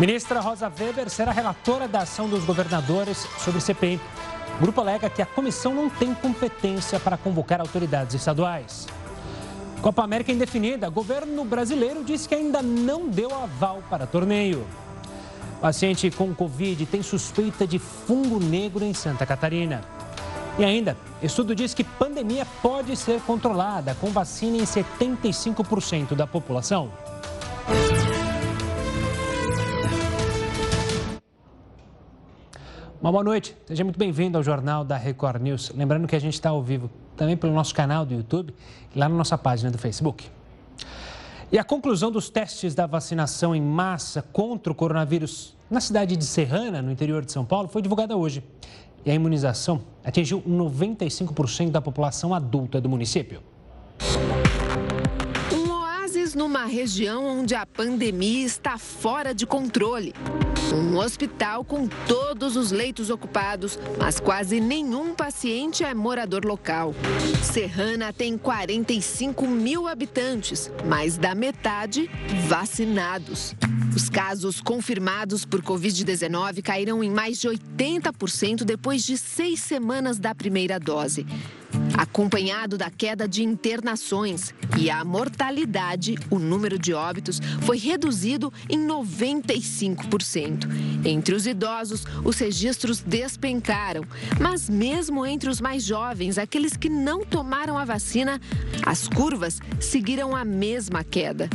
Ministra Rosa Weber será relatora da ação dos governadores sobre CPI. O grupo alega que a comissão não tem competência para convocar autoridades estaduais. Copa América indefinida. Governo brasileiro diz que ainda não deu aval para torneio. Paciente com Covid tem suspeita de fungo negro em Santa Catarina. E ainda, estudo diz que pandemia pode ser controlada com vacina em 75% da população. Uma boa noite, seja muito bem-vindo ao Jornal da Record News. Lembrando que a gente está ao vivo também pelo nosso canal do YouTube e lá na nossa página do Facebook. E a conclusão dos testes da vacinação em massa contra o coronavírus na cidade de Serrana, no interior de São Paulo, foi divulgada hoje. E a imunização atingiu 95% da população adulta do município numa região onde a pandemia está fora de controle. Um hospital com todos os leitos ocupados, mas quase nenhum paciente é morador local. Serrana tem 45 mil habitantes, mais da metade vacinados. Os casos confirmados por Covid-19 caíram em mais de 80% depois de seis semanas da primeira dose acompanhado da queda de internações e a mortalidade, o número de óbitos foi reduzido em 95%. Entre os idosos, os registros despencaram, mas mesmo entre os mais jovens, aqueles que não tomaram a vacina, as curvas seguiram a mesma queda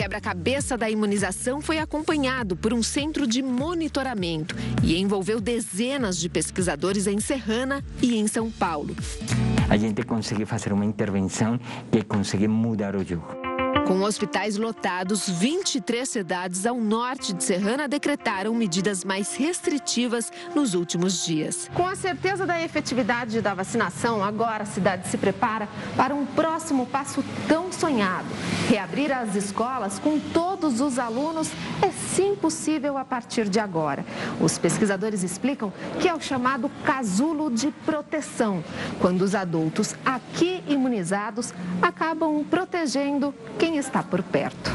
quebra-cabeça da imunização foi acompanhado por um centro de monitoramento e envolveu dezenas de pesquisadores em Serrana e em São Paulo. A gente conseguiu fazer uma intervenção que conseguiu mudar o jogo. Com hospitais lotados, 23 cidades ao norte de Serrana decretaram medidas mais restritivas nos últimos dias. Com a certeza da efetividade da vacinação, agora a cidade se prepara para um próximo passo tão sonhado: reabrir as escolas com todos os alunos é sim possível a partir de agora. Os pesquisadores explicam que é o chamado casulo de proteção, quando os adultos aqui imunizados acabam protegendo quem está por perto.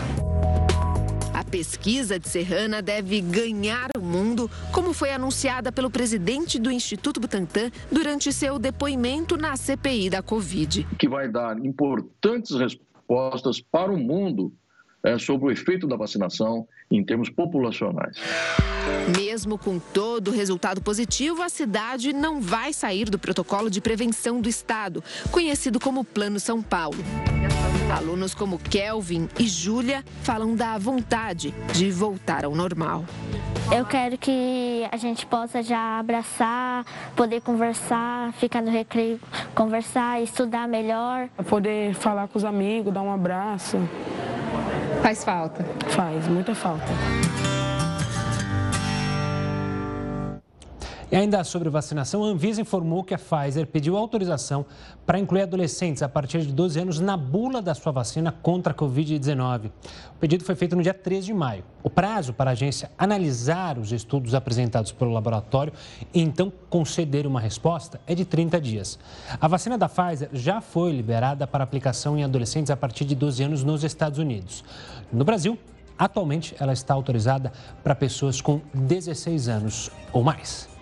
A pesquisa de Serrana deve ganhar o mundo, como foi anunciada pelo presidente do Instituto Butantan durante seu depoimento na CPI da Covid. Que vai dar importantes respostas para o mundo é, sobre o efeito da vacinação em termos populacionais. Mesmo com todo o resultado positivo, a cidade não vai sair do protocolo de prevenção do Estado, conhecido como Plano São Paulo. Alunos como Kelvin e Júlia falam da vontade de voltar ao normal. Eu quero que a gente possa já abraçar, poder conversar, ficar no recreio, conversar, estudar melhor. Poder falar com os amigos, dar um abraço. Faz falta? Faz, muita falta. E ainda sobre vacinação, a Anvisa informou que a Pfizer pediu autorização para incluir adolescentes a partir de 12 anos na bula da sua vacina contra a Covid-19. O pedido foi feito no dia 3 de maio. O prazo para a agência analisar os estudos apresentados pelo laboratório e então conceder uma resposta é de 30 dias. A vacina da Pfizer já foi liberada para aplicação em adolescentes a partir de 12 anos nos Estados Unidos. No Brasil, atualmente ela está autorizada para pessoas com 16 anos ou mais.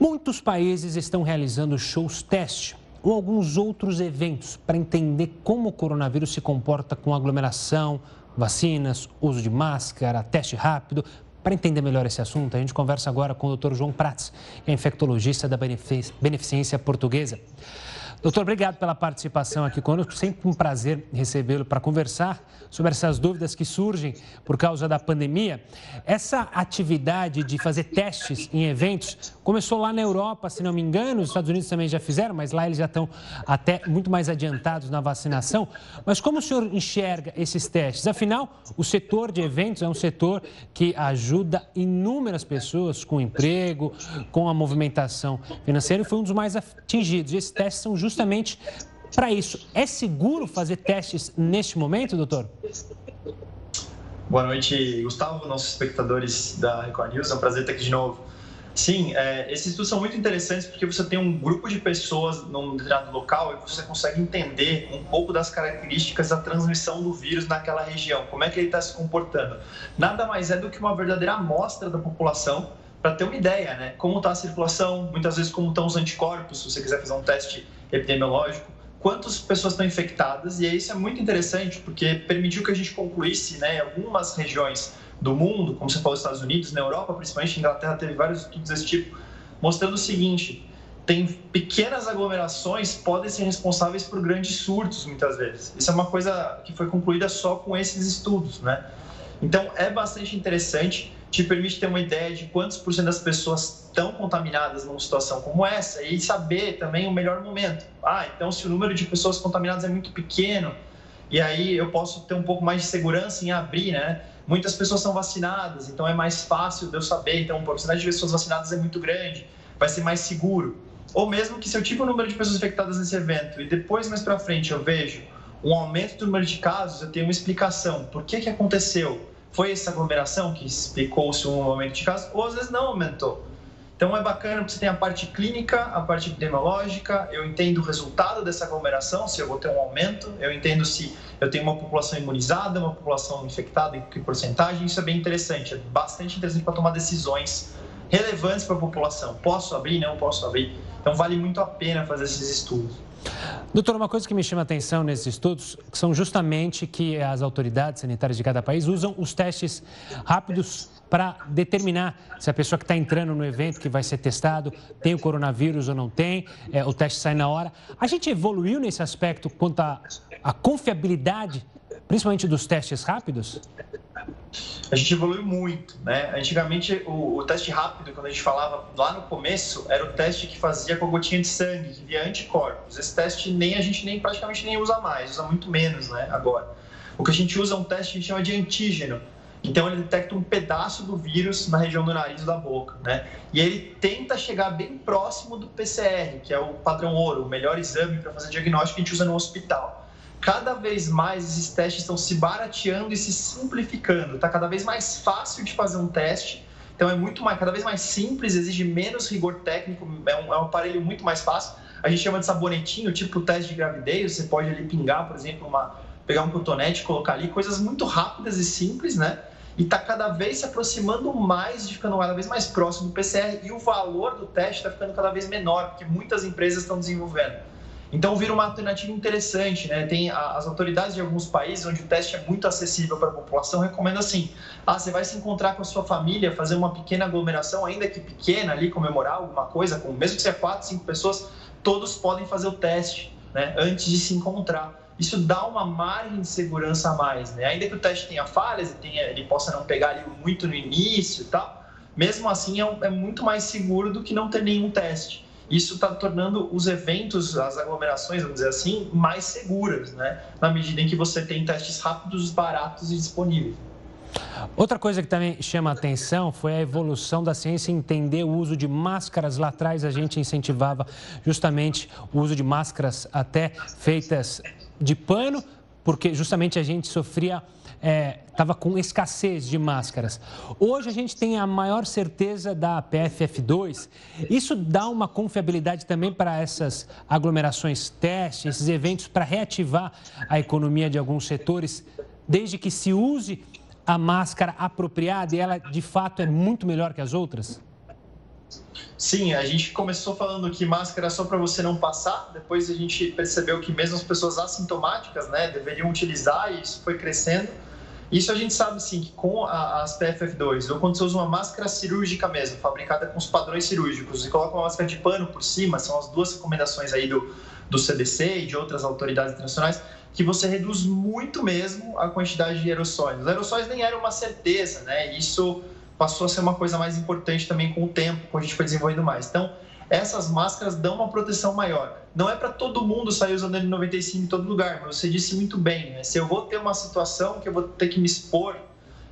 Muitos países estão realizando shows teste ou alguns outros eventos para entender como o coronavírus se comporta com aglomeração, vacinas, uso de máscara, teste rápido. Para entender melhor esse assunto, a gente conversa agora com o Dr. João Prats, que é infectologista da Beneficência Portuguesa. Doutor, obrigado pela participação aqui conosco. Sempre um prazer recebê-lo para conversar sobre essas dúvidas que surgem por causa da pandemia. Essa atividade de fazer testes em eventos começou lá na Europa, se não me engano, os Estados Unidos também já fizeram, mas lá eles já estão até muito mais adiantados na vacinação. Mas como o senhor enxerga esses testes? Afinal, o setor de eventos é um setor que ajuda inúmeras pessoas com emprego, com a movimentação financeira e foi um dos mais atingidos. Esses testes são justamente para isso. É seguro fazer testes neste momento, doutor? Boa noite, Gustavo, nossos espectadores da Record News. É um prazer estar aqui de novo. Sim, é, esses estudos são muito interessantes porque você tem um grupo de pessoas num determinado local e você consegue entender um pouco das características da transmissão do vírus naquela região, como é que ele está se comportando. Nada mais é do que uma verdadeira amostra da população para ter uma ideia, né? Como está a circulação, muitas vezes como estão os anticorpos, se você quiser fazer um teste epidemiológico, quantas pessoas estão infectadas, e isso é muito interessante porque permitiu que a gente concluísse, né, algumas regiões do mundo, como você falou, Estados Unidos, na Europa, principalmente, Inglaterra teve vários estudos desse tipo, mostrando o seguinte: tem pequenas aglomerações podem ser responsáveis por grandes surtos muitas vezes. Isso é uma coisa que foi concluída só com esses estudos, né? Então é bastante interessante, te permite ter uma ideia de quantos por cento das pessoas estão contaminadas numa situação como essa e saber também o melhor momento. Ah, então se o número de pessoas contaminadas é muito pequeno, e aí eu posso ter um pouco mais de segurança em abrir, né? Muitas pessoas são vacinadas, então é mais fácil de eu saber. Então, a porcentagem de pessoas vacinadas é muito grande, vai ser mais seguro. Ou mesmo que se eu tive um número de pessoas infectadas nesse evento e depois, mais para frente, eu vejo um aumento do número de casos, eu tenho uma explicação. Por que, que aconteceu? Foi essa aglomeração que explicou-se um aumento de casos? Ou às vezes não aumentou. Então é bacana porque você tem a parte clínica, a parte epidemiológica, eu entendo o resultado dessa aglomeração, se eu vou ter um aumento, eu entendo se eu tenho uma população imunizada, uma população infectada, em que porcentagem, isso é bem interessante, é bastante interessante para tomar decisões relevantes para a população. Posso abrir? Não posso abrir? Então vale muito a pena fazer esses estudos. Doutor, uma coisa que me chama a atenção nesses estudos são justamente que as autoridades sanitárias de cada país usam os testes rápidos para determinar se a pessoa que está entrando no evento, que vai ser testado, tem o coronavírus ou não tem, é, o teste sai na hora. A gente evoluiu nesse aspecto quanto à confiabilidade, principalmente dos testes rápidos? A gente evoluiu muito, né? Antigamente, o, o, teste rápido, quando a gente falava lá no começo, era o teste que fazia com a gotinha de sangue, que via anticorpos. Esse teste nem a gente nem praticamente nem usa mais, usa muito menos, né? Agora, o que a gente usa é um teste que a gente chama de antígeno, então ele detecta um pedaço do vírus na região do nariz e da boca, né? E ele tenta chegar bem próximo do PCR, que é o padrão ouro, o melhor exame para fazer diagnóstico que a gente usa no hospital. Cada vez mais esses testes estão se barateando e se simplificando. Está cada vez mais fácil de fazer um teste. Então é muito mais, cada vez mais simples, exige menos rigor técnico, é um, é um aparelho muito mais fácil. A gente chama de sabonetinho, tipo teste de gravidez. Você pode ali pingar, por exemplo, uma, pegar um cotonete, colocar ali, coisas muito rápidas e simples, né? e está cada vez se aproximando mais, de ficando cada vez mais próximo do PCR e o valor do teste está ficando cada vez menor, porque muitas empresas estão desenvolvendo. Então vira uma alternativa interessante, né? Tem as autoridades de alguns países onde o teste é muito acessível para a população, recomendo assim: ah, você vai se encontrar com a sua família, fazer uma pequena aglomeração, ainda que pequena ali, comemorar alguma coisa, com, mesmo que seja quatro, cinco pessoas, todos podem fazer o teste, né? Antes de se encontrar isso dá uma margem de segurança a mais, né? Ainda que o teste tenha falhas e tenha, ele possa não pegar ali muito no início e tal, mesmo assim é, é muito mais seguro do que não ter nenhum teste. Isso está tornando os eventos, as aglomerações, vamos dizer assim, mais seguras, né? Na medida em que você tem testes rápidos, baratos e disponíveis. Outra coisa que também chama a atenção foi a evolução da ciência entender o uso de máscaras. Lá atrás a gente incentivava justamente o uso de máscaras até feitas de pano, porque justamente a gente sofria, estava é, com escassez de máscaras. Hoje a gente tem a maior certeza da PFF2. Isso dá uma confiabilidade também para essas aglomerações testes, esses eventos para reativar a economia de alguns setores, desde que se use a máscara apropriada e ela de fato é muito melhor que as outras? Sim, a gente começou falando que máscara é só para você não passar, depois a gente percebeu que mesmo as pessoas assintomáticas né, deveriam utilizar e isso foi crescendo. Isso a gente sabe sim que com as PFF2, ou quando você usa uma máscara cirúrgica mesmo, fabricada com os padrões cirúrgicos, e coloca uma máscara de pano por cima, são as duas recomendações aí do, do CDC e de outras autoridades internacionais, que você reduz muito mesmo a quantidade de aerossóis. Os aerossóis nem eram uma certeza, né? Isso passou a ser uma coisa mais importante também com o tempo, quando a gente foi desenvolvendo mais. Então, essas máscaras dão uma proteção maior. Não é para todo mundo sair usando N95 em todo lugar, mas você disse muito bem, né? Se eu vou ter uma situação que eu vou ter que me expor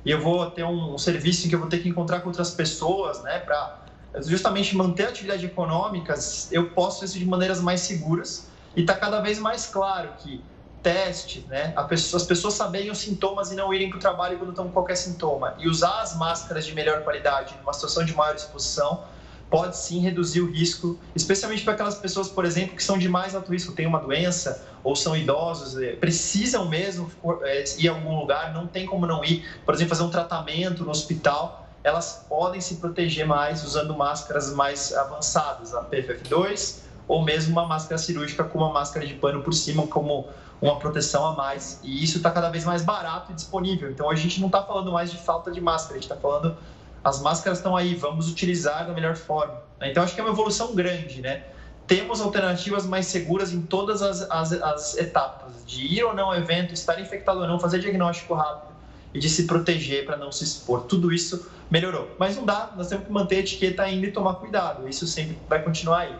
e eu vou ter um, serviço em que eu vou ter que encontrar com outras pessoas, né, para justamente manter a atividade econômica, eu posso isso de maneiras mais seguras e está cada vez mais claro que teste, né? Pessoa, as pessoas saberem os sintomas e não irem para o trabalho quando estão com qualquer sintoma. E usar as máscaras de melhor qualidade numa situação de maior exposição pode sim reduzir o risco, especialmente para aquelas pessoas, por exemplo, que são de mais alto risco, têm uma doença ou são idosos, é, precisam mesmo é, ir a algum lugar, não tem como não ir, por exemplo, fazer um tratamento no hospital, elas podem se proteger mais usando máscaras mais avançadas, a PFF2 ou mesmo uma máscara cirúrgica com uma máscara de pano por cima, como uma proteção a mais. E isso está cada vez mais barato e disponível. Então a gente não está falando mais de falta de máscara, a gente está falando as máscaras estão aí, vamos utilizar da melhor forma. Então acho que é uma evolução grande, né? Temos alternativas mais seguras em todas as, as, as etapas, de ir ou não ao evento, estar infectado ou não, fazer diagnóstico rápido e de se proteger para não se expor. Tudo isso melhorou. Mas não dá, nós temos que manter a etiqueta ainda e tomar cuidado. Isso sempre vai continuar aí.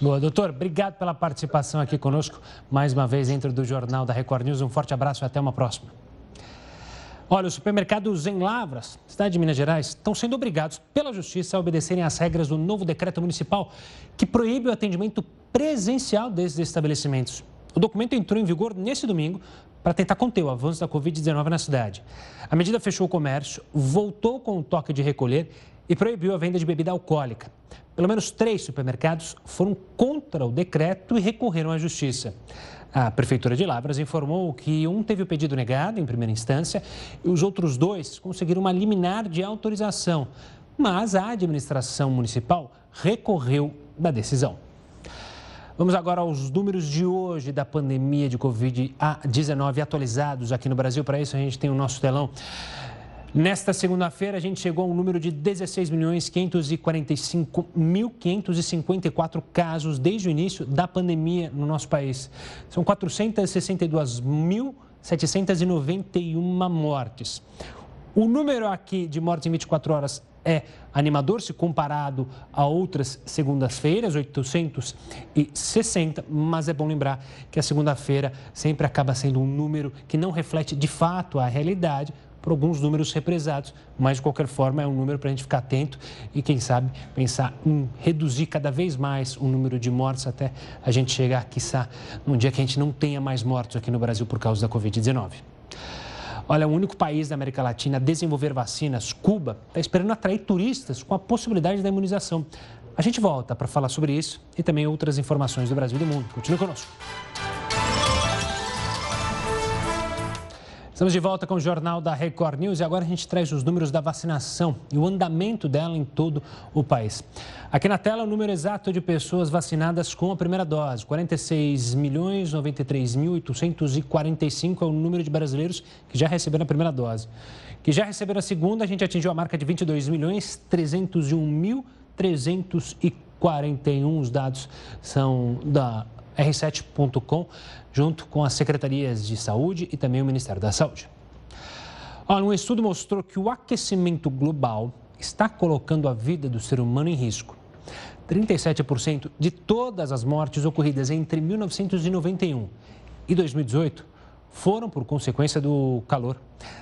Boa, doutor, obrigado pela participação aqui conosco, mais uma vez dentro do Jornal da Record News. Um forte abraço e até uma próxima. Olha, os supermercados em Lavras, cidade de Minas Gerais, estão sendo obrigados pela Justiça a obedecerem às regras do novo decreto municipal que proíbe o atendimento presencial desses estabelecimentos. O documento entrou em vigor nesse domingo para tentar conter o avanço da Covid-19 na cidade. A medida fechou o comércio, voltou com o toque de recolher e proibiu a venda de bebida alcoólica. Pelo menos três supermercados foram contra o decreto e recorreram à justiça. A Prefeitura de Lavras informou que um teve o pedido negado em primeira instância e os outros dois conseguiram uma liminar de autorização, mas a administração municipal recorreu da decisão. Vamos agora aos números de hoje da pandemia de Covid-19 atualizados aqui no Brasil. Para isso, a gente tem o nosso telão. Nesta segunda-feira, a gente chegou a um número de 16.545.554 casos desde o início da pandemia no nosso país. São 462.791 mortes. O número aqui de mortes em 24 horas é animador se comparado a outras segundas-feiras, 860, mas é bom lembrar que a segunda-feira sempre acaba sendo um número que não reflete de fato a realidade, por alguns números represados, mas de qualquer forma é um número para a gente ficar atento e, quem sabe, pensar em reduzir cada vez mais o número de mortes até a gente chegar, quiçá, num dia que a gente não tenha mais mortos aqui no Brasil por causa da Covid-19. Olha, o único país da América Latina a desenvolver vacinas, Cuba, está esperando atrair turistas com a possibilidade da imunização. A gente volta para falar sobre isso e também outras informações do Brasil e do mundo. Continue conosco. Estamos de volta com o Jornal da Record News e agora a gente traz os números da vacinação e o andamento dela em todo o país. Aqui na tela o número exato de pessoas vacinadas com a primeira dose. 46 milhões 93 mil 845 é o número de brasileiros que já receberam a primeira dose. Que já receberam a segunda, a gente atingiu a marca de 22 milhões 301 mil 341. Os dados são da r7.com, junto com as secretarias de saúde e também o Ministério da Saúde. Olha, um estudo mostrou que o aquecimento global está colocando a vida do ser humano em risco. 37% de todas as mortes ocorridas entre 1991 e 2018 foram por consequência do calor.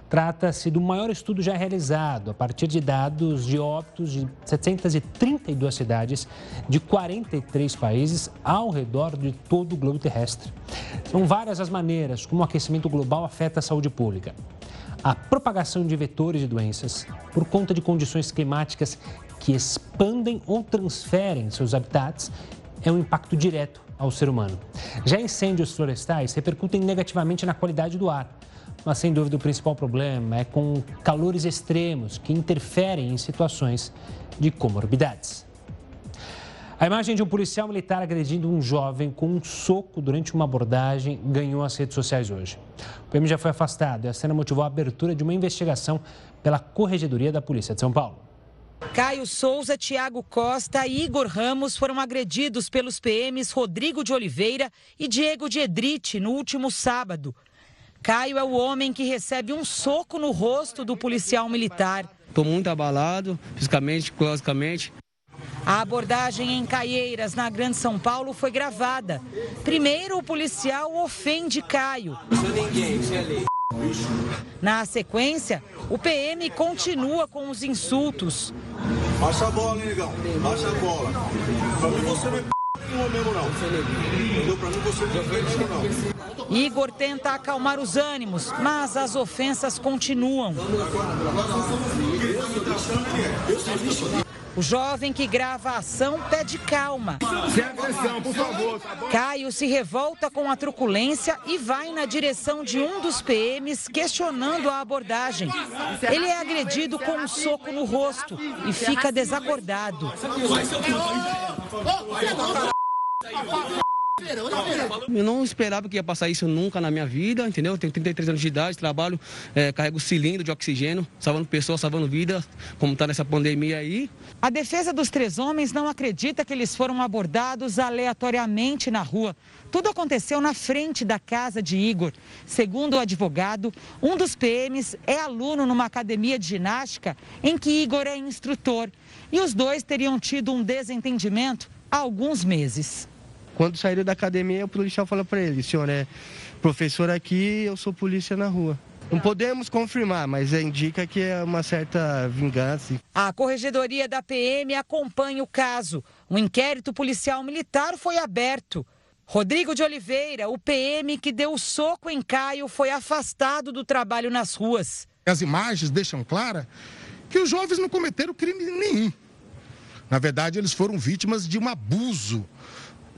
Trata-se do maior estudo já realizado a partir de dados de óbitos de 732 cidades de 43 países ao redor de todo o globo terrestre. São várias as maneiras como o aquecimento global afeta a saúde pública. A propagação de vetores de doenças por conta de condições climáticas que expandem ou transferem seus habitats é um impacto direto ao ser humano. Já incêndios florestais repercutem negativamente na qualidade do ar. Mas, sem dúvida, o principal problema é com calores extremos que interferem em situações de comorbidades. A imagem de um policial militar agredindo um jovem com um soco durante uma abordagem ganhou as redes sociais hoje. O PM já foi afastado e a cena motivou a abertura de uma investigação pela Corregedoria da Polícia de São Paulo. Caio Souza, Tiago Costa e Igor Ramos foram agredidos pelos PMs Rodrigo de Oliveira e Diego de Edrite no último sábado. Caio é o homem que recebe um soco no rosto do policial militar. Estou muito abalado, fisicamente, psicologicamente. A abordagem em Caieiras, na Grande São Paulo, foi gravada. Primeiro, o policial ofende Caio. Não sou ninguém, na sequência, o PM continua com os insultos. Baixa a bola, hein, negão? Baixa a bola. Pra mim você não é p... mesmo, não. Entendeu? Pra mim você não é mesmo, não. Igor tenta acalmar os ânimos, mas as ofensas continuam. O jovem que grava a ação pede calma. Sem agressão, por favor. Tá Caio se revolta com a truculência e vai na direção de um dos PMs questionando a abordagem. Ele é agredido com um soco no rosto e fica desacordado. Eu não esperava que ia passar isso nunca na minha vida, entendeu? Eu tenho 33 anos de idade, trabalho, é, carrego cilindro de oxigênio, salvando pessoas, salvando vidas, como está nessa pandemia aí. A defesa dos três homens não acredita que eles foram abordados aleatoriamente na rua. Tudo aconteceu na frente da casa de Igor. Segundo o advogado, um dos PMs é aluno numa academia de ginástica em que Igor é instrutor. E os dois teriam tido um desentendimento há alguns meses. Quando saíram da academia, o policial falou para ele: senhor é professor aqui, eu sou polícia na rua. Não podemos confirmar, mas indica que é uma certa vingança. A corregedoria da PM acompanha o caso. Um inquérito policial militar foi aberto. Rodrigo de Oliveira, o PM que deu o soco em Caio, foi afastado do trabalho nas ruas. As imagens deixam clara que os jovens não cometeram crime nenhum. Na verdade, eles foram vítimas de um abuso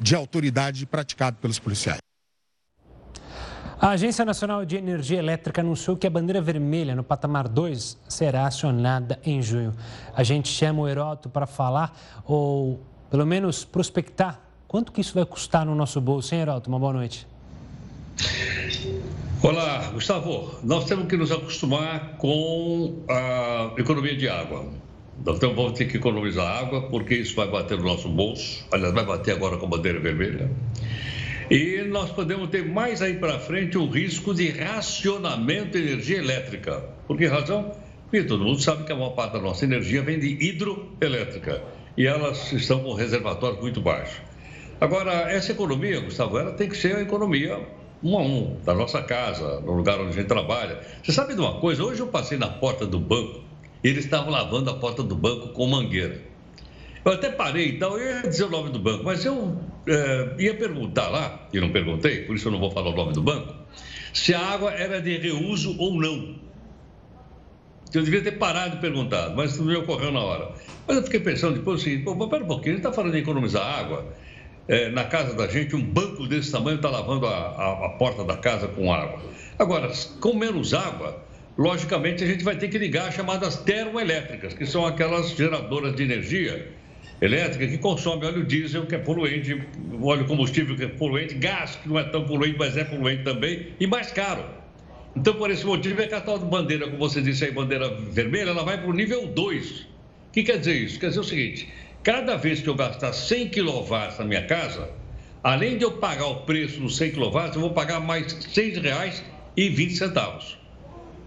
de autoridade praticado pelos policiais. A Agência Nacional de Energia Elétrica anunciou que a bandeira vermelha no patamar 2 será acionada em junho. A gente chama o Heroto para falar, ou pelo menos prospectar, quanto que isso vai custar no nosso bolso, hein, Heroto? Uma boa noite. Olá, Gustavo. Nós temos que nos acostumar com a economia de água. Então vamos ter que economizar água, porque isso vai bater no nosso bolso. Aliás, vai bater agora com a bandeira vermelha. E nós podemos ter mais aí para frente um risco de racionamento de energia elétrica. Por que razão? Porque todo mundo sabe que a maior parte da nossa energia vem de hidroelétrica e elas estão com reservatórios muito baixos. Agora, essa economia, Gustavo, ela tem que ser a economia um a um, da nossa casa, no lugar onde a gente trabalha. Você sabe de uma coisa? Hoje eu passei na porta do banco eles estavam lavando a porta do banco com mangueira. Eu até parei, então eu ia dizer o nome do banco, mas eu é, ia perguntar lá, e não perguntei, por isso eu não vou falar o nome do banco, se a água era de reuso ou não. Eu devia ter parado de perguntar, mas não me ocorreu na hora. Mas eu fiquei pensando depois assim, pô, pera um pouquinho, ele está falando de economizar água. É, na casa da gente, um banco desse tamanho está lavando a, a, a porta da casa com água. Agora, com menos água, logicamente a gente vai ter que ligar as chamadas termoelétricas, que são aquelas geradoras de energia elétrica que consomem óleo diesel, que é poluente, óleo combustível, que é poluente, gás, que não é tão poluente, mas é poluente também, e mais caro. Então, por esse motivo, é que a tal bandeira, como você disse aí, bandeira vermelha, ela vai para o nível 2. O que quer dizer isso? Quer dizer o seguinte: cada vez que eu gastar 100 kW na minha casa, além de eu pagar o preço dos 100 kW, eu vou pagar mais R$ 6,20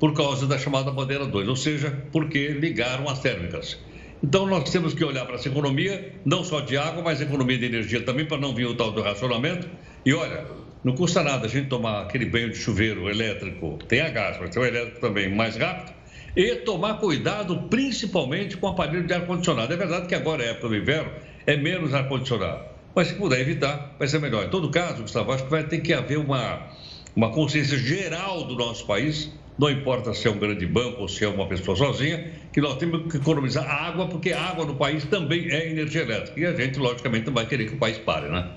por causa da chamada bandeira 2, ou seja, porque ligaram as térmicas. Então nós temos que olhar para essa economia, não só de água, mas economia de energia também, para não vir o tal do racionamento. E olha, não custa nada a gente tomar aquele banho de chuveiro elétrico, tem a gás, mas tem o elétrico também mais rápido, e tomar cuidado principalmente com o aparelho de ar-condicionado. É verdade que agora é época do inverno, é menos ar-condicionado, mas se puder evitar, vai ser melhor. Em todo caso, Gustavo, acho que vai ter que haver uma, uma consciência geral do nosso país não importa se é um grande banco ou se é uma pessoa sozinha, que nós temos que economizar água, porque água no país também é energia elétrica. E a gente, logicamente, não vai querer que o país pare, né?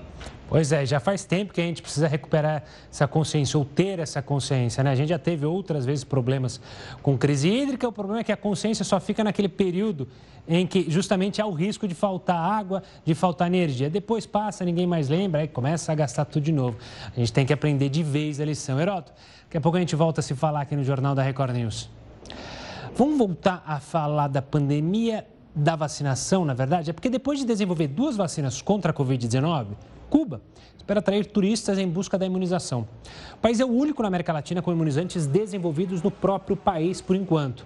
Pois é, já faz tempo que a gente precisa recuperar essa consciência, ou ter essa consciência, né? A gente já teve outras vezes problemas com crise hídrica, o problema é que a consciência só fica naquele período em que justamente há o risco de faltar água, de faltar energia. Depois passa, ninguém mais lembra, aí começa a gastar tudo de novo. A gente tem que aprender de vez a lição. Heroto, daqui a pouco a gente volta a se falar aqui no Jornal da Record News. Vamos voltar a falar da pandemia da vacinação, na verdade? É porque depois de desenvolver duas vacinas contra a Covid-19, Cuba espera atrair turistas em busca da imunização. O país é o único na América Latina com imunizantes desenvolvidos no próprio país por enquanto.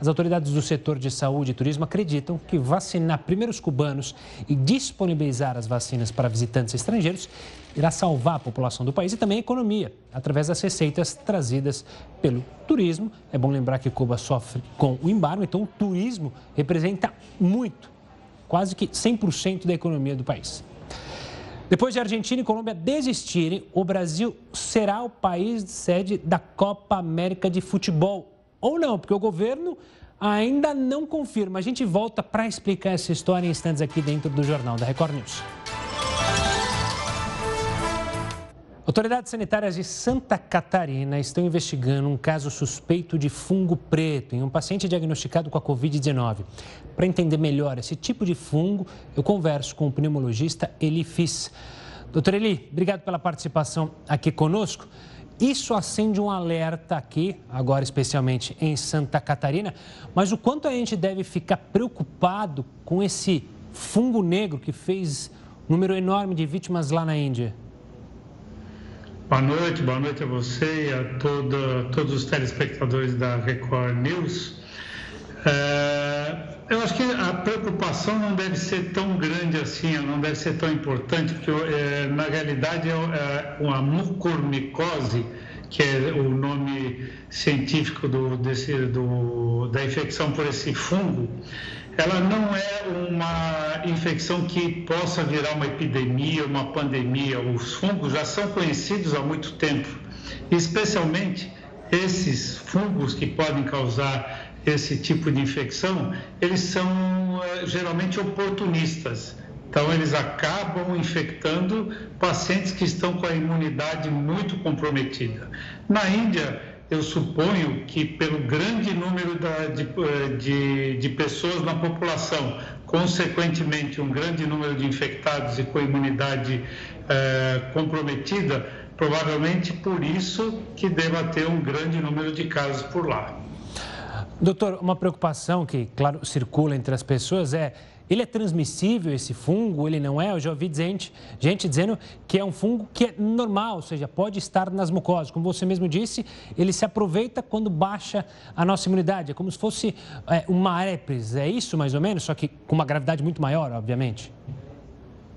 As autoridades do setor de saúde e turismo acreditam que vacinar primeiros cubanos e disponibilizar as vacinas para visitantes estrangeiros irá salvar a população do país e também a economia, através das receitas trazidas pelo turismo. É bom lembrar que Cuba sofre com o embargo, então o turismo representa muito, quase que 100% da economia do país. Depois de Argentina e Colômbia desistirem, o Brasil será o país sede da Copa América de Futebol. Ou não, porque o governo ainda não confirma. A gente volta para explicar essa história em instantes aqui dentro do Jornal da Record News. Autoridades sanitárias de Santa Catarina estão investigando um caso suspeito de fungo preto em um paciente diagnosticado com a Covid-19. Para entender melhor esse tipo de fungo, eu converso com o pneumologista Eli Fiss. Doutor Eli, obrigado pela participação aqui conosco. Isso acende um alerta aqui, agora especialmente em Santa Catarina, mas o quanto a gente deve ficar preocupado com esse fungo negro que fez um número enorme de vítimas lá na Índia? Boa noite, boa noite a você e a toda, todos os telespectadores da Record News. É, eu acho que a preocupação não deve ser tão grande assim, não deve ser tão importante, porque é, na realidade é, é uma mucormicose, que é o nome científico do, desse, do, da infecção por esse fungo ela não é uma infecção que possa virar uma epidemia, uma pandemia. Os fungos já são conhecidos há muito tempo, especialmente esses fungos que podem causar esse tipo de infecção, eles são eh, geralmente oportunistas. Então, eles acabam infectando pacientes que estão com a imunidade muito comprometida. Na Índia, eu suponho que pelo grande número da, de, eh, de, de, pessoas na população, consequentemente um grande número de infectados e com imunidade eh, comprometida, provavelmente por isso que deva ter um grande número de casos por lá. Doutor, uma preocupação que, claro, circula entre as pessoas é ele é transmissível, esse fungo? Ele não é? Eu já ouvi gente, gente dizendo que é um fungo que é normal, ou seja, pode estar nas mucosas. Como você mesmo disse, ele se aproveita quando baixa a nossa imunidade. É como se fosse é, uma herpes, é isso mais ou menos? Só que com uma gravidade muito maior, obviamente.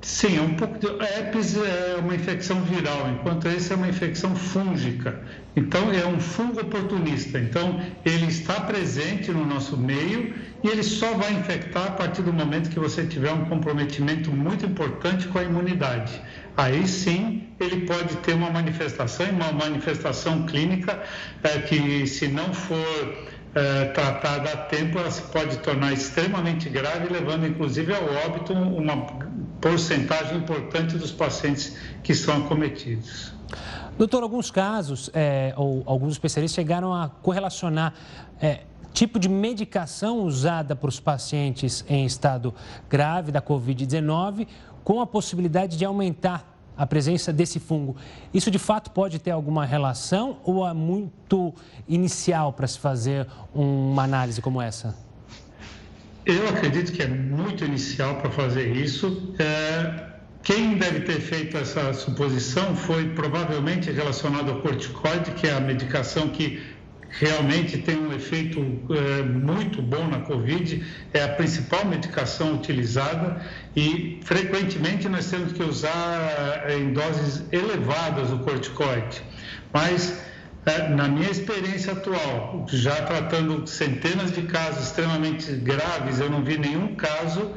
Sim, é um pouco de... herpes é uma infecção viral, enquanto esse é uma infecção fúngica. Então, é um fungo oportunista. Então, ele está presente no nosso meio e ele só vai infectar a partir do momento que você tiver um comprometimento muito importante com a imunidade. Aí sim, ele pode ter uma manifestação, uma manifestação clínica é, que, se não for é, tratada a tempo, ela se pode tornar extremamente grave, levando inclusive ao óbito uma porcentagem importante dos pacientes que são acometidos. Doutor, alguns casos, é, ou alguns especialistas chegaram a correlacionar é, tipo de medicação usada para os pacientes em estado grave da Covid-19 com a possibilidade de aumentar a presença desse fungo. Isso de fato pode ter alguma relação ou é muito inicial para se fazer uma análise como essa? Eu acredito que é muito inicial para fazer isso. É, quem deve ter feito essa suposição foi provavelmente relacionado ao corticoide, que é a medicação que realmente tem um efeito é, muito bom na Covid, é a principal medicação utilizada e frequentemente nós temos que usar é, em doses elevadas o corticoide. Mas, é, na minha experiência atual, já tratando centenas de casos extremamente graves, eu não vi nenhum caso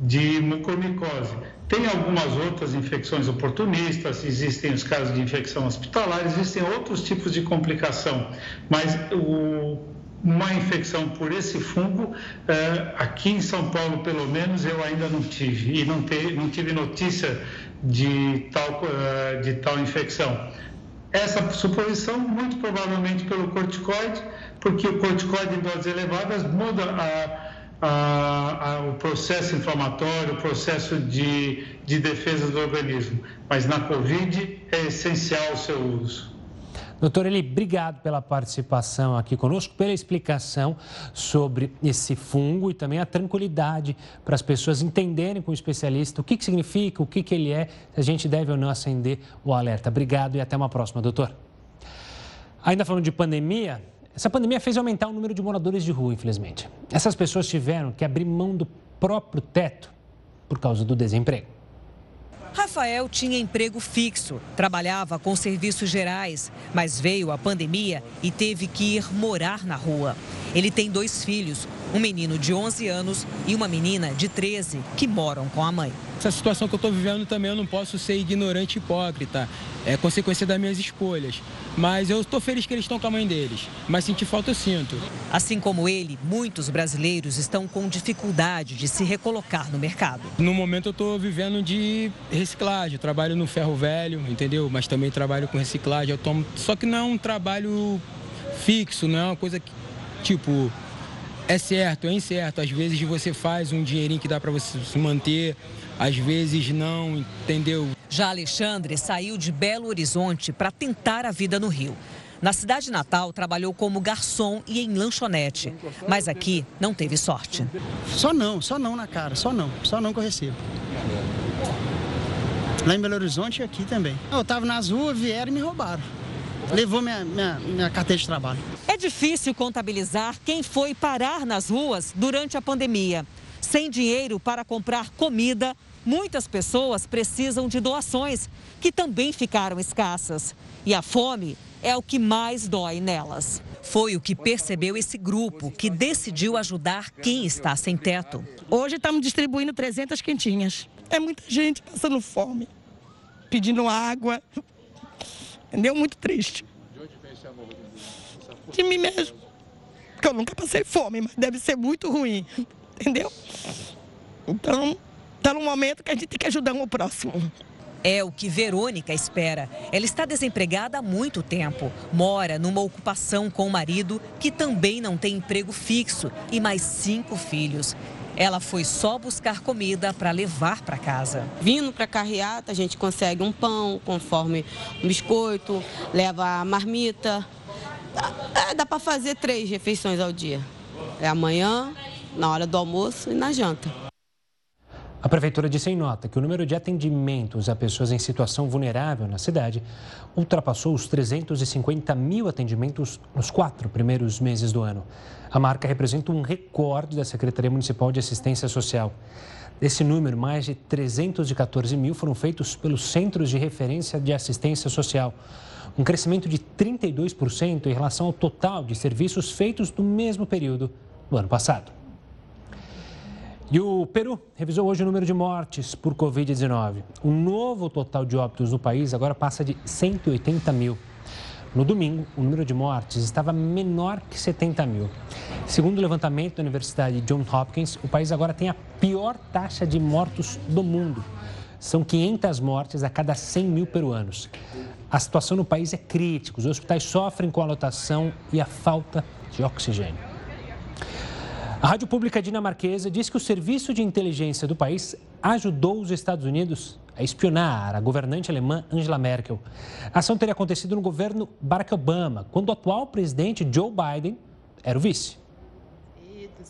de mucormicose. Tem algumas outras infecções oportunistas, existem os casos de infecção hospitalar, existem outros tipos de complicação, mas o, uma infecção por esse fungo, eh, aqui em São Paulo, pelo menos, eu ainda não tive, e não, te, não tive notícia de tal, eh, de tal infecção. Essa suposição, muito provavelmente pelo corticoide, porque o corticoide em doses elevadas muda a a, a, o processo inflamatório, o processo de, de defesa do organismo. Mas na Covid é essencial o seu uso. Doutor Eli, obrigado pela participação aqui conosco, pela explicação sobre esse fungo e também a tranquilidade para as pessoas entenderem com o especialista o que, que significa, o que, que ele é, se a gente deve ou não acender o alerta. Obrigado e até uma próxima, doutor. Ainda falando de pandemia, essa pandemia fez aumentar o número de moradores de rua, infelizmente. Essas pessoas tiveram que abrir mão do próprio teto por causa do desemprego. Rafael tinha emprego fixo, trabalhava com serviços gerais, mas veio a pandemia e teve que ir morar na rua. Ele tem dois filhos, um menino de 11 anos e uma menina de 13, que moram com a mãe. Essa situação que eu estou vivendo também eu não posso ser ignorante e hipócrita. É consequência das minhas escolhas. Mas eu estou feliz que eles estão com a mãe deles. Mas sentir falta eu sinto. Assim como ele, muitos brasileiros estão com dificuldade de se recolocar no mercado. No momento eu estou vivendo de reciclagem. Eu trabalho no ferro velho, entendeu? Mas também trabalho com reciclagem. Eu tomo... Só que não é um trabalho fixo, não é uma coisa que, tipo, é certo, é incerto. Às vezes você faz um dinheirinho que dá para você se manter, às vezes não, entendeu? Já Alexandre saiu de Belo Horizonte para tentar a vida no Rio. Na cidade natal, trabalhou como garçom e em lanchonete. Mas aqui não teve sorte. Só não, só não na cara, só não, só não que eu recebo. Lá em Belo Horizonte e aqui também. Eu estava nas ruas, vieram e me roubaram. Levou minha, minha, minha carteira de trabalho. É difícil contabilizar quem foi parar nas ruas durante a pandemia. Sem dinheiro para comprar comida, muitas pessoas precisam de doações, que também ficaram escassas. E a fome é o que mais dói nelas. Foi o que percebeu esse grupo, que decidiu ajudar quem está sem teto. Hoje estamos distribuindo 300 quentinhas. É muita gente passando fome, pedindo água. Entendeu? Muito triste. De mim mesmo. Porque eu nunca passei fome, mas deve ser muito ruim. Entendeu? Então, está no momento que a gente tem que ajudar um o próximo. É o que Verônica espera. Ela está desempregada há muito tempo. Mora numa ocupação com o marido, que também não tem emprego fixo, e mais cinco filhos. Ela foi só buscar comida para levar para casa. Vindo para a carreata, a gente consegue um pão, conforme um biscoito, leva a marmita. É, dá para fazer três refeições ao dia. É amanhã, na hora do almoço e na janta. A Prefeitura disse em nota que o número de atendimentos a pessoas em situação vulnerável na cidade ultrapassou os 350 mil atendimentos nos quatro primeiros meses do ano. A marca representa um recorde da Secretaria Municipal de Assistência Social. Desse número, mais de 314 mil foram feitos pelos Centros de Referência de Assistência Social, um crescimento de 32% em relação ao total de serviços feitos no mesmo período do ano passado. E o Peru revisou hoje o número de mortes por Covid-19. O novo total de óbitos no país agora passa de 180 mil. No domingo, o número de mortes estava menor que 70 mil. Segundo o levantamento da Universidade Johns Hopkins, o país agora tem a pior taxa de mortos do mundo. São 500 mortes a cada 100 mil peruanos. A situação no país é crítica. Os hospitais sofrem com a lotação e a falta de oxigênio. A Rádio Pública Dinamarquesa diz que o serviço de inteligência do país ajudou os Estados Unidos a espionar a governante alemã Angela Merkel. A ação teria acontecido no governo Barack Obama, quando o atual presidente Joe Biden era o vice.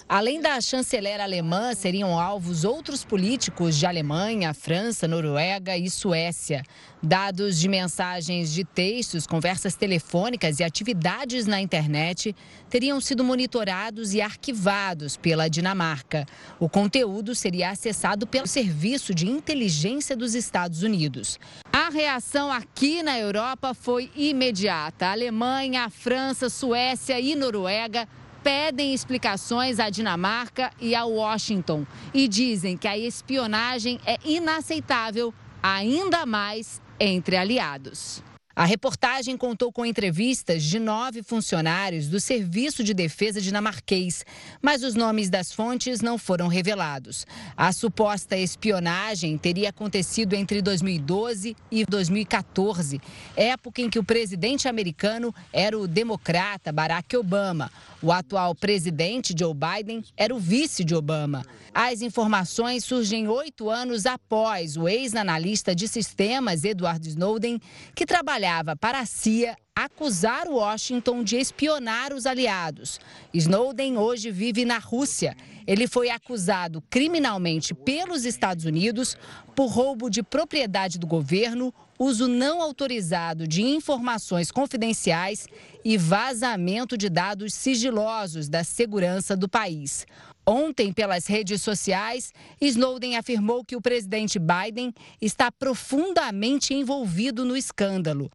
Além da chanceler alemã, seriam alvos outros políticos de Alemanha, França, Noruega e Suécia. Dados de mensagens de textos, conversas telefônicas e atividades na internet teriam sido monitorados e arquivados pela Dinamarca. O conteúdo seria acessado pelo Serviço de Inteligência dos Estados Unidos. A reação aqui na Europa foi imediata. A Alemanha, a França, Suécia e Noruega pedem explicações à Dinamarca e a Washington e dizem que a espionagem é inaceitável, ainda mais entre aliados. A reportagem contou com entrevistas de nove funcionários do Serviço de Defesa dinamarquês, mas os nomes das fontes não foram revelados. A suposta espionagem teria acontecido entre 2012 e 2014, época em que o presidente americano era o democrata Barack Obama. O atual presidente Joe Biden era o vice de Obama. As informações surgem oito anos após o ex-analista de sistemas Edward Snowden, que trabalhava para a CIA, acusar Washington de espionar os aliados. Snowden hoje vive na Rússia. Ele foi acusado criminalmente pelos Estados Unidos por roubo de propriedade do governo, uso não autorizado de informações confidenciais e vazamento de dados sigilosos da segurança do país. Ontem, pelas redes sociais, Snowden afirmou que o presidente Biden está profundamente envolvido no escândalo.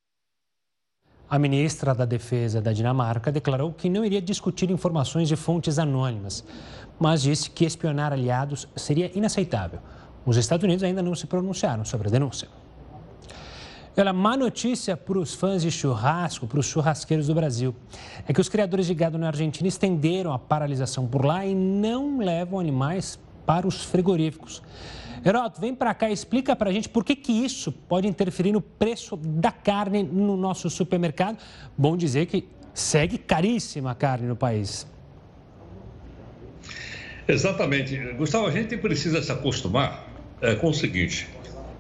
A ministra da Defesa da Dinamarca declarou que não iria discutir informações de fontes anônimas, mas disse que espionar aliados seria inaceitável. Os Estados Unidos ainda não se pronunciaram sobre a denúncia. Olha, má notícia para os fãs de churrasco, para os churrasqueiros do Brasil. É que os criadores de gado na Argentina estenderam a paralisação por lá e não levam animais para os frigoríficos. Heroto, vem para cá e explica para a gente por que, que isso pode interferir no preço da carne no nosso supermercado. Bom dizer que segue caríssima a carne no país. Exatamente. Gustavo, a gente precisa se acostumar é, com o seguinte.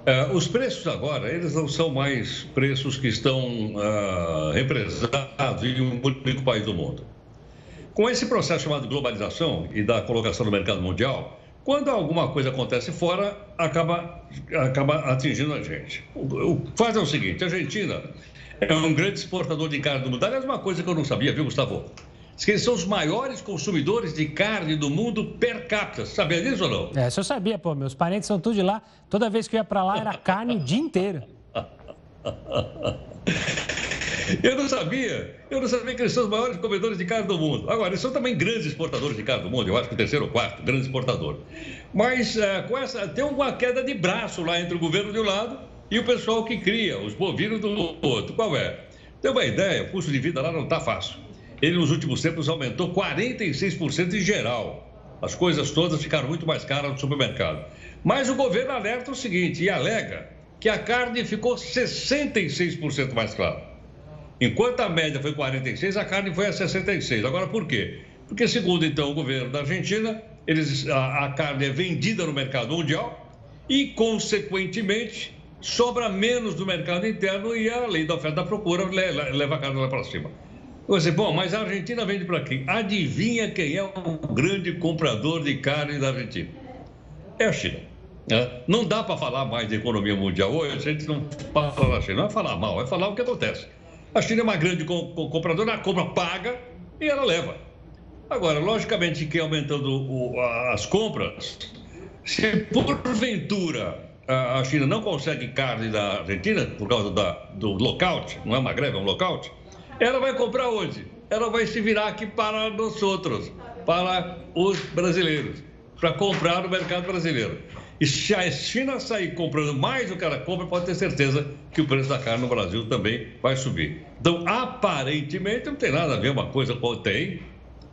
É, os preços agora, eles não são mais preços que estão uh, represados em um único país do mundo. Com esse processo chamado globalização e da colocação no mercado mundial, quando alguma coisa acontece fora, acaba, acaba atingindo a gente. O, o fato é o seguinte: a Argentina é um grande exportador de carne do mundo. Aliás, uma coisa que eu não sabia, viu, Gustavo? Que eles são os maiores consumidores de carne do mundo per capita. Sabia disso ou não? É, isso eu sabia, pô. Meus parentes são tudo de lá. Toda vez que eu ia para lá era carne o dia inteiro. Eu não sabia. Eu não sabia que eles são os maiores comedores de carne do mundo. Agora, eles são também grandes exportadores de carne do mundo. Eu acho que o terceiro ou quarto, grande exportador. Mas uh, com essa, tem uma queda de braço lá entre o governo de um lado e o pessoal que cria, os bovinos do outro. Qual é? Tem uma ideia, o custo de vida lá não está fácil. Ele, nos últimos tempos, aumentou 46% em geral. As coisas todas ficaram muito mais caras no supermercado. Mas o governo alerta o seguinte e alega que a carne ficou 66% mais cara. Enquanto a média foi 46, a carne foi a 66. Agora, por quê? Porque, segundo então o governo da Argentina, eles, a, a carne é vendida no mercado mundial e, consequentemente, sobra menos no mercado interno e a lei da oferta da procura leva a carne lá para cima. Você, bom, mas a Argentina vende para quem? Adivinha quem é o grande comprador de carne da Argentina? É a China. Né? Não dá para falar mais de economia mundial hoje, a gente não fala da China, não é falar mal, é falar o que acontece. A China é uma grande compradora, a compra paga e ela leva. Agora, logicamente que aumentando o, as compras, se porventura a China não consegue carne da Argentina por causa da, do lockout, não é uma greve, é um lockout, ela vai comprar onde? Ela vai se virar aqui para nós outros, para os brasileiros, para comprar no mercado brasileiro. E se a China sair comprando mais do que ela compra, pode ter certeza que o preço da carne no Brasil também vai subir. Então, aparentemente, não tem nada a ver uma coisa com tem.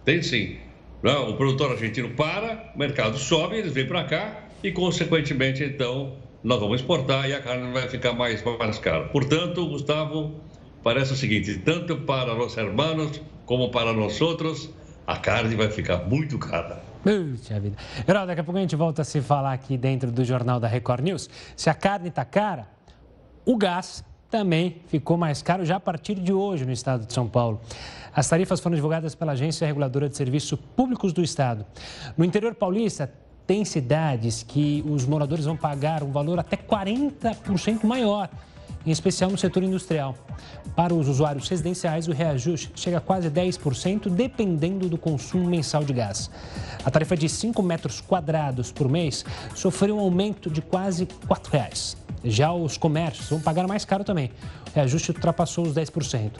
Tem sim. Não, o produtor argentino para, o mercado sobe, eles vêm para cá e, consequentemente, então, nós vamos exportar e a carne vai ficar mais, mais cara. Portanto, Gustavo, parece o seguinte: tanto para os hermanos como para nós outros, a carne vai ficar muito cara. Puxa vida. Herói, daqui a pouco a gente volta a se falar aqui dentro do Jornal da Record News. Se a carne está cara, o gás também ficou mais caro já a partir de hoje no estado de São Paulo. As tarifas foram divulgadas pela Agência Reguladora de Serviços Públicos do Estado. No interior paulista, tem cidades que os moradores vão pagar um valor até 40% maior em especial no setor industrial. Para os usuários residenciais, o reajuste chega a quase 10%, dependendo do consumo mensal de gás. A tarifa de 5 metros quadrados por mês sofreu um aumento de quase R$ 4,00. Já os comércios vão pagar mais caro também. O reajuste ultrapassou os 10%.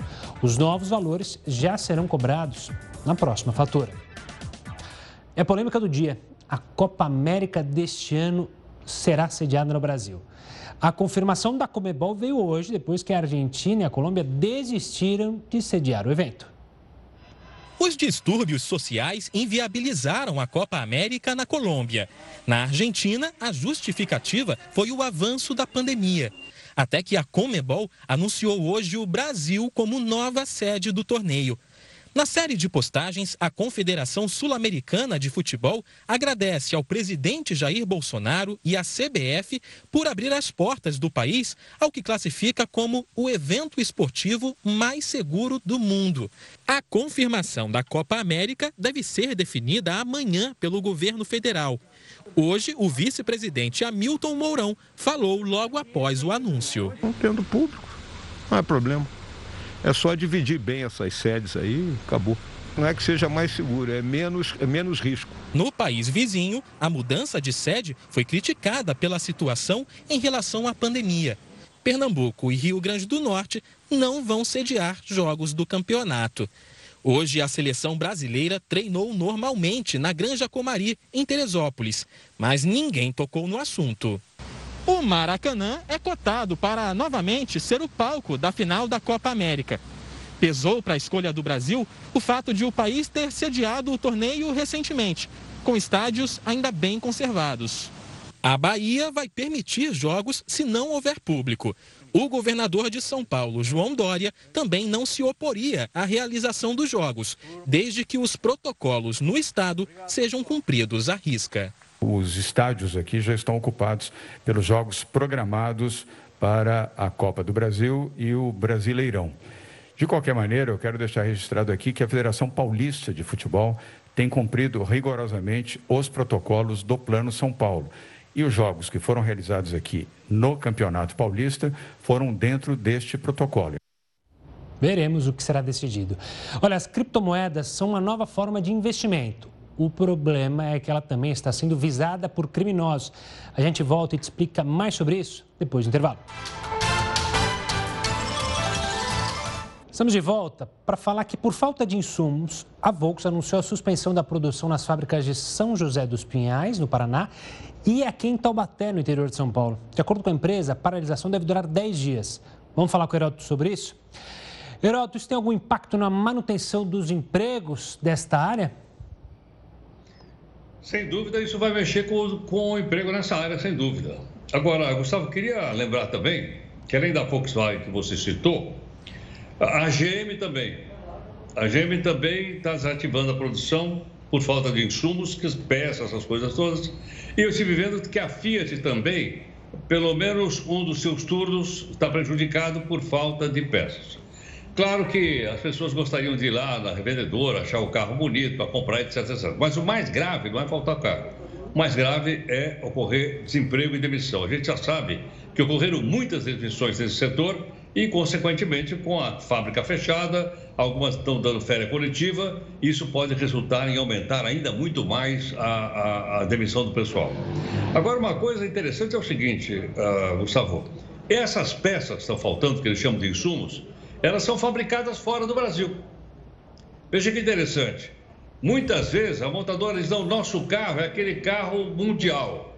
Os novos valores já serão cobrados na próxima fatura. É a polêmica do dia. A Copa América deste ano será sediada no Brasil. A confirmação da Comebol veio hoje, depois que a Argentina e a Colômbia desistiram de sediar o evento. Os distúrbios sociais inviabilizaram a Copa América na Colômbia. Na Argentina, a justificativa foi o avanço da pandemia. Até que a Comebol anunciou hoje o Brasil como nova sede do torneio. Na série de postagens, a Confederação Sul-Americana de Futebol agradece ao presidente Jair Bolsonaro e à CBF por abrir as portas do país ao que classifica como o evento esportivo mais seguro do mundo. A confirmação da Copa América deve ser definida amanhã pelo governo federal. Hoje, o vice-presidente Hamilton Mourão falou logo após o anúncio. Não tendo público, não é problema. É só dividir bem essas sedes aí, acabou. Não é que seja mais seguro, é menos, é menos risco. No país vizinho, a mudança de sede foi criticada pela situação em relação à pandemia. Pernambuco e Rio Grande do Norte não vão sediar jogos do campeonato. Hoje, a seleção brasileira treinou normalmente na Granja Comari, em Teresópolis, mas ninguém tocou no assunto. O Maracanã é cotado para novamente ser o palco da final da Copa América. Pesou para a escolha do Brasil o fato de o país ter sediado o torneio recentemente, com estádios ainda bem conservados. A Bahia vai permitir jogos se não houver público. O governador de São Paulo, João Dória, também não se oporia à realização dos jogos, desde que os protocolos no estado sejam cumpridos à risca. Os estádios aqui já estão ocupados pelos jogos programados para a Copa do Brasil e o Brasileirão. De qualquer maneira, eu quero deixar registrado aqui que a Federação Paulista de Futebol tem cumprido rigorosamente os protocolos do Plano São Paulo. E os jogos que foram realizados aqui no Campeonato Paulista foram dentro deste protocolo. Veremos o que será decidido. Olha, as criptomoedas são uma nova forma de investimento. O problema é que ela também está sendo visada por criminosos. A gente volta e te explica mais sobre isso depois do intervalo. Estamos de volta para falar que, por falta de insumos, a Volks anunciou a suspensão da produção nas fábricas de São José dos Pinhais, no Paraná, e aqui em Taubaté, no interior de São Paulo. De acordo com a empresa, a paralisação deve durar 10 dias. Vamos falar com o Heroto sobre isso? Heroto, isso tem algum impacto na manutenção dos empregos desta área? Sem dúvida, isso vai mexer com, com o emprego nessa área, sem dúvida. Agora, Gustavo, queria lembrar também que, além da Volkswagen que você citou, a GM também. A GM também está desativando a produção por falta de insumos, que peças, essas coisas todas. E eu estive vendo que a Fiat também, pelo menos um dos seus turnos, está prejudicado por falta de peças. Claro que as pessoas gostariam de ir lá na revendedora, achar o carro bonito para comprar, etc, etc. Mas o mais grave não é faltar carro. O mais grave é ocorrer desemprego e demissão. A gente já sabe que ocorreram muitas demissões nesse setor e, consequentemente, com a fábrica fechada, algumas estão dando férias coletiva, isso pode resultar em aumentar ainda muito mais a, a, a demissão do pessoal. Agora, uma coisa interessante é o seguinte, uh, Gustavo, essas peças que estão faltando, que eles chamam de insumos, elas são fabricadas fora do Brasil. Veja que interessante. Muitas vezes a montadora diz, não, nosso carro é aquele carro mundial.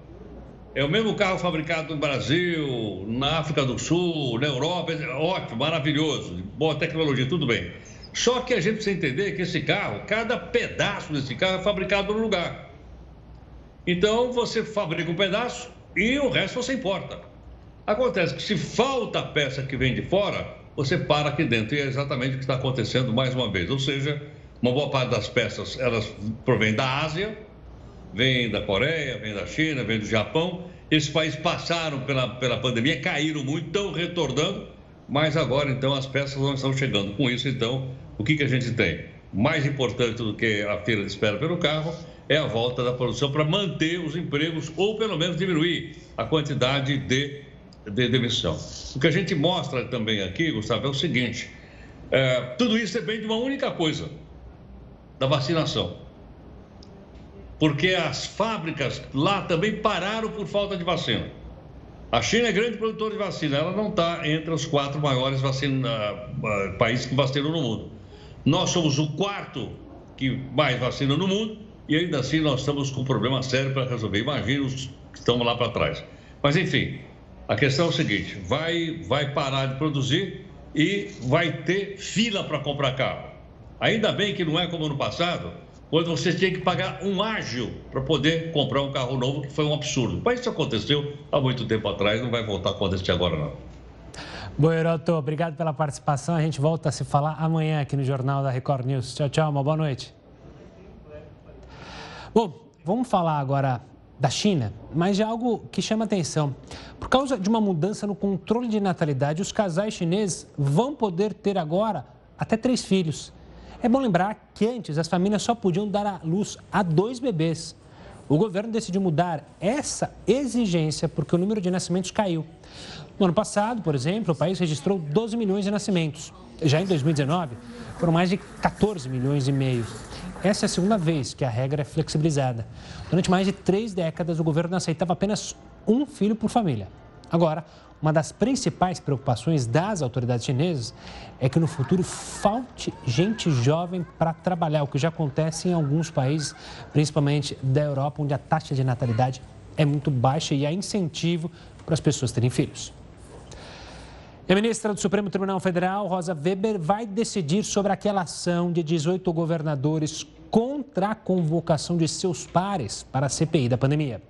É o mesmo carro fabricado no Brasil, na África do Sul, na Europa, ótimo, maravilhoso, boa tecnologia, tudo bem. Só que a gente precisa entender que esse carro, cada pedaço desse carro é fabricado no lugar. Então você fabrica um pedaço e o resto você importa. Acontece que se falta a peça que vem de fora, você para aqui dentro. E é exatamente o que está acontecendo mais uma vez. Ou seja, uma boa parte das peças elas provém da Ásia, vem da Coreia, vem da China, vem do Japão. Esses países passaram pela, pela pandemia, caíram muito, estão retornando, mas agora então as peças não estão chegando. Com isso, então, o que, que a gente tem? Mais importante do que a fila de espera pelo carro é a volta da produção para manter os empregos ou pelo menos diminuir a quantidade de, de demissão. O que a gente mostra também aqui, Gustavo, é o seguinte: é, tudo isso depende de uma única coisa, da vacinação porque as fábricas lá também pararam por falta de vacina. A China é grande produtora de vacina, ela não está entre os quatro maiores vacina, uh, países que vacinam no mundo. Nós somos o quarto que mais vacina no mundo e ainda assim nós estamos com um problema sério para resolver. Imagina os que estão lá para trás. Mas enfim, a questão é o seguinte: vai, vai parar de produzir e vai ter fila para comprar carro. Ainda bem que não é como no passado, quando você tinha que pagar um ágio para poder comprar um carro novo, que foi um absurdo. Mas isso aconteceu há muito tempo atrás, não vai voltar a acontecer agora, não. Boeroto, obrigado pela participação. A gente volta a se falar amanhã aqui no Jornal da Record News. Tchau, tchau, uma boa noite. Bom, vamos falar agora da China, mas de algo que chama atenção. Por causa de uma mudança no controle de natalidade, os casais chineses vão poder ter agora até três filhos. É bom lembrar que antes as famílias só podiam dar à luz a dois bebês. O governo decidiu mudar essa exigência porque o número de nascimentos caiu. No ano passado, por exemplo, o país registrou 12 milhões de nascimentos. Já em 2019, foram mais de 14 milhões e meio. Essa é a segunda vez que a regra é flexibilizada. Durante mais de três décadas, o governo aceitava apenas um filho por família. Agora, uma das principais preocupações das autoridades chinesas é que no futuro falte gente jovem para trabalhar, o que já acontece em alguns países, principalmente da Europa, onde a taxa de natalidade é muito baixa e há incentivo para as pessoas terem filhos. A ministra do Supremo Tribunal Federal, Rosa Weber, vai decidir sobre aquela ação de 18 governadores contra a convocação de seus pares para a CPI da pandemia.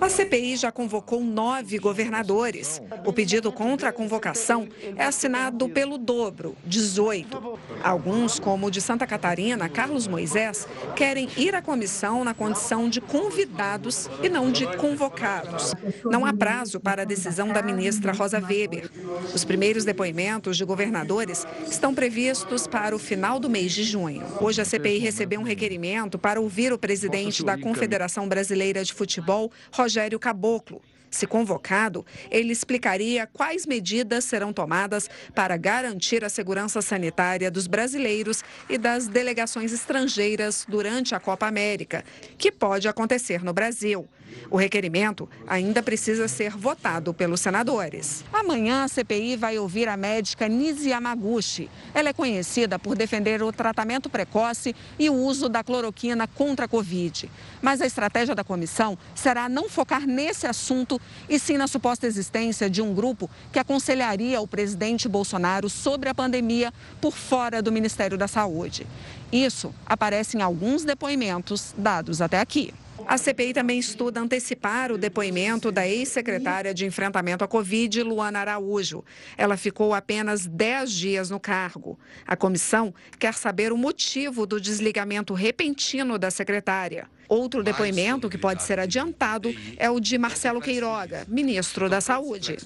A CPI já convocou nove governadores. O pedido contra a convocação é assinado pelo dobro, 18. Alguns, como o de Santa Catarina, Carlos Moisés, querem ir à comissão na condição de convidados e não de convocados. Não há prazo para a decisão da ministra Rosa Weber. Os primeiros depoimentos de governadores estão previstos para o final do mês de junho. Hoje a CPI recebeu um requerimento para ouvir o presidente da Confederação Brasileira de Futebol, Rogério Caboclo. Se convocado, ele explicaria quais medidas serão tomadas para garantir a segurança sanitária dos brasileiros e das delegações estrangeiras durante a Copa América, que pode acontecer no Brasil. O requerimento ainda precisa ser votado pelos senadores. Amanhã, a CPI vai ouvir a médica Nisi Yamaguchi. Ela é conhecida por defender o tratamento precoce e o uso da cloroquina contra a Covid. Mas a estratégia da comissão será não focar nesse assunto e sim na suposta existência de um grupo que aconselharia o presidente Bolsonaro sobre a pandemia por fora do Ministério da Saúde. Isso aparece em alguns depoimentos dados até aqui. A CPI também estuda antecipar o depoimento da ex-secretária de enfrentamento à Covid, Luana Araújo. Ela ficou apenas 10 dias no cargo. A comissão quer saber o motivo do desligamento repentino da secretária. Outro depoimento que pode ser adiantado é o de Marcelo Queiroga, ministro da Saúde.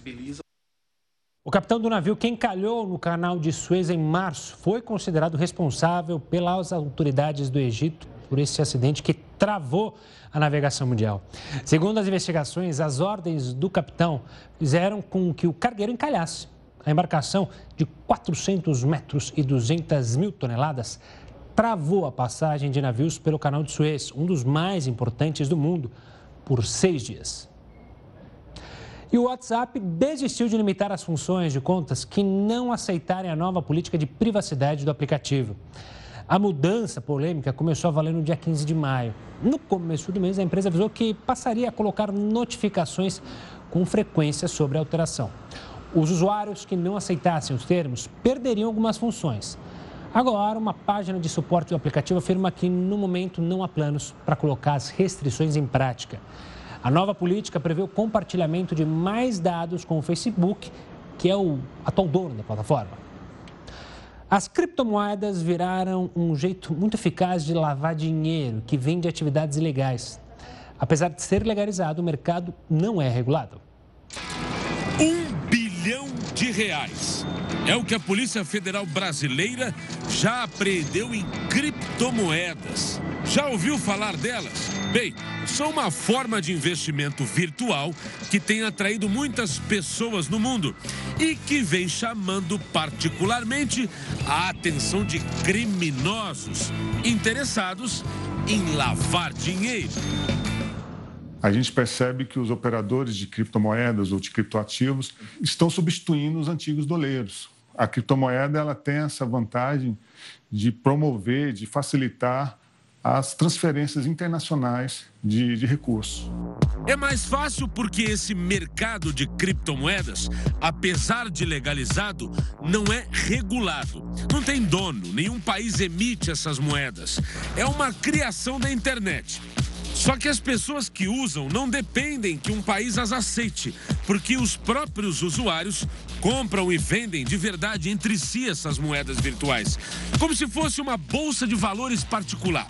O capitão do navio que encalhou no canal de Suez em março foi considerado responsável pelas autoridades do Egito por esse acidente que travou a navegação mundial. Segundo as investigações, as ordens do capitão fizeram com que o cargueiro encalhasse. A embarcação de 400 metros e 200 mil toneladas travou a passagem de navios pelo canal de Suez, um dos mais importantes do mundo, por seis dias. E o WhatsApp desistiu de limitar as funções de contas que não aceitarem a nova política de privacidade do aplicativo. A mudança polêmica começou a valer no dia 15 de maio. No começo do mês, a empresa avisou que passaria a colocar notificações com frequência sobre a alteração. Os usuários que não aceitassem os termos perderiam algumas funções. Agora, uma página de suporte do aplicativo afirma que, no momento, não há planos para colocar as restrições em prática. A nova política prevê o compartilhamento de mais dados com o Facebook, que é o atual dono da plataforma. As criptomoedas viraram um jeito muito eficaz de lavar dinheiro que vem de atividades ilegais. Apesar de ser legalizado, o mercado não é regulado. Um bilhão de reais. É o que a Polícia Federal Brasileira já apreendeu em criptomoedas. Já ouviu falar delas? Bem, são uma forma de investimento virtual que tem atraído muitas pessoas no mundo e que vem chamando particularmente a atenção de criminosos interessados em lavar dinheiro. A gente percebe que os operadores de criptomoedas ou de criptoativos estão substituindo os antigos doleiros. A criptomoeda ela tem essa vantagem de promover, de facilitar as transferências internacionais de, de, recursos. É mais fácil porque esse mercado de criptomoedas, apesar de legalizado, não é regulado. Não tem dono, nenhum país emite essas moedas. É uma criação da internet. Só que as pessoas que usam não dependem que um país as aceite, porque os próprios usuários compram e vendem de verdade entre si essas moedas virtuais, como se fosse uma bolsa de valores particular.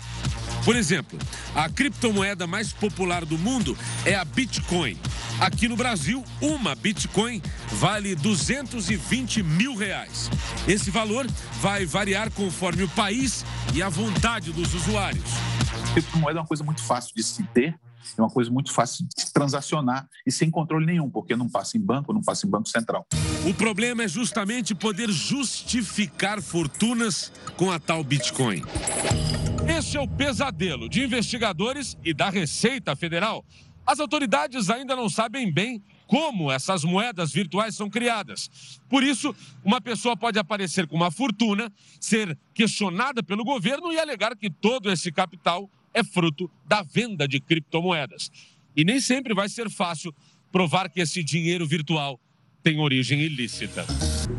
Por exemplo, a criptomoeda mais popular do mundo é a Bitcoin. Aqui no Brasil, uma Bitcoin vale 220 mil reais. Esse valor vai variar conforme o país e a vontade dos usuários. Criptomoeda é uma coisa muito fácil de se ter, é uma coisa muito fácil de transacionar e sem controle nenhum, porque não passa em banco, não passa em banco central. O problema é justamente poder justificar fortunas com a tal Bitcoin. Este é o pesadelo de investigadores e da Receita Federal. As autoridades ainda não sabem bem como essas moedas virtuais são criadas. Por isso, uma pessoa pode aparecer com uma fortuna, ser questionada pelo governo e alegar que todo esse capital é fruto da venda de criptomoedas. E nem sempre vai ser fácil provar que esse dinheiro virtual tem origem ilícita.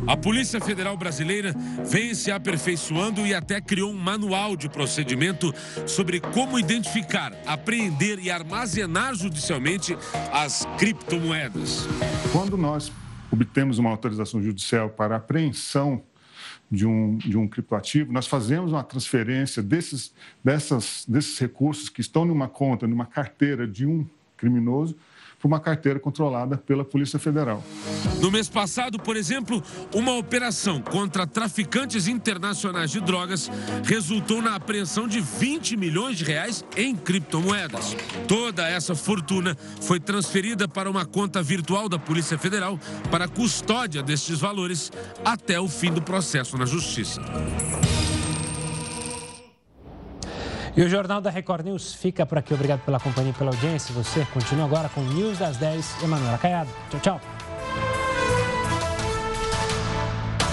A Polícia Federal Brasileira vem se aperfeiçoando e até criou um manual de procedimento sobre como identificar, apreender e armazenar judicialmente as criptomoedas. Quando nós obtemos uma autorização judicial para apreensão de um, de um criptoativo, nós fazemos uma transferência desses, dessas, desses recursos que estão numa conta, numa carteira de um criminoso, para uma carteira controlada pela Polícia Federal. No mês passado, por exemplo, uma operação contra traficantes internacionais de drogas resultou na apreensão de 20 milhões de reais em criptomoedas. Toda essa fortuna foi transferida para uma conta virtual da Polícia Federal para custódia destes valores até o fim do processo na Justiça. E o Jornal da Record News fica por aqui. Obrigado pela companhia e pela audiência. Você continua agora com News das 10. Emanuela Caiado. Tchau, tchau.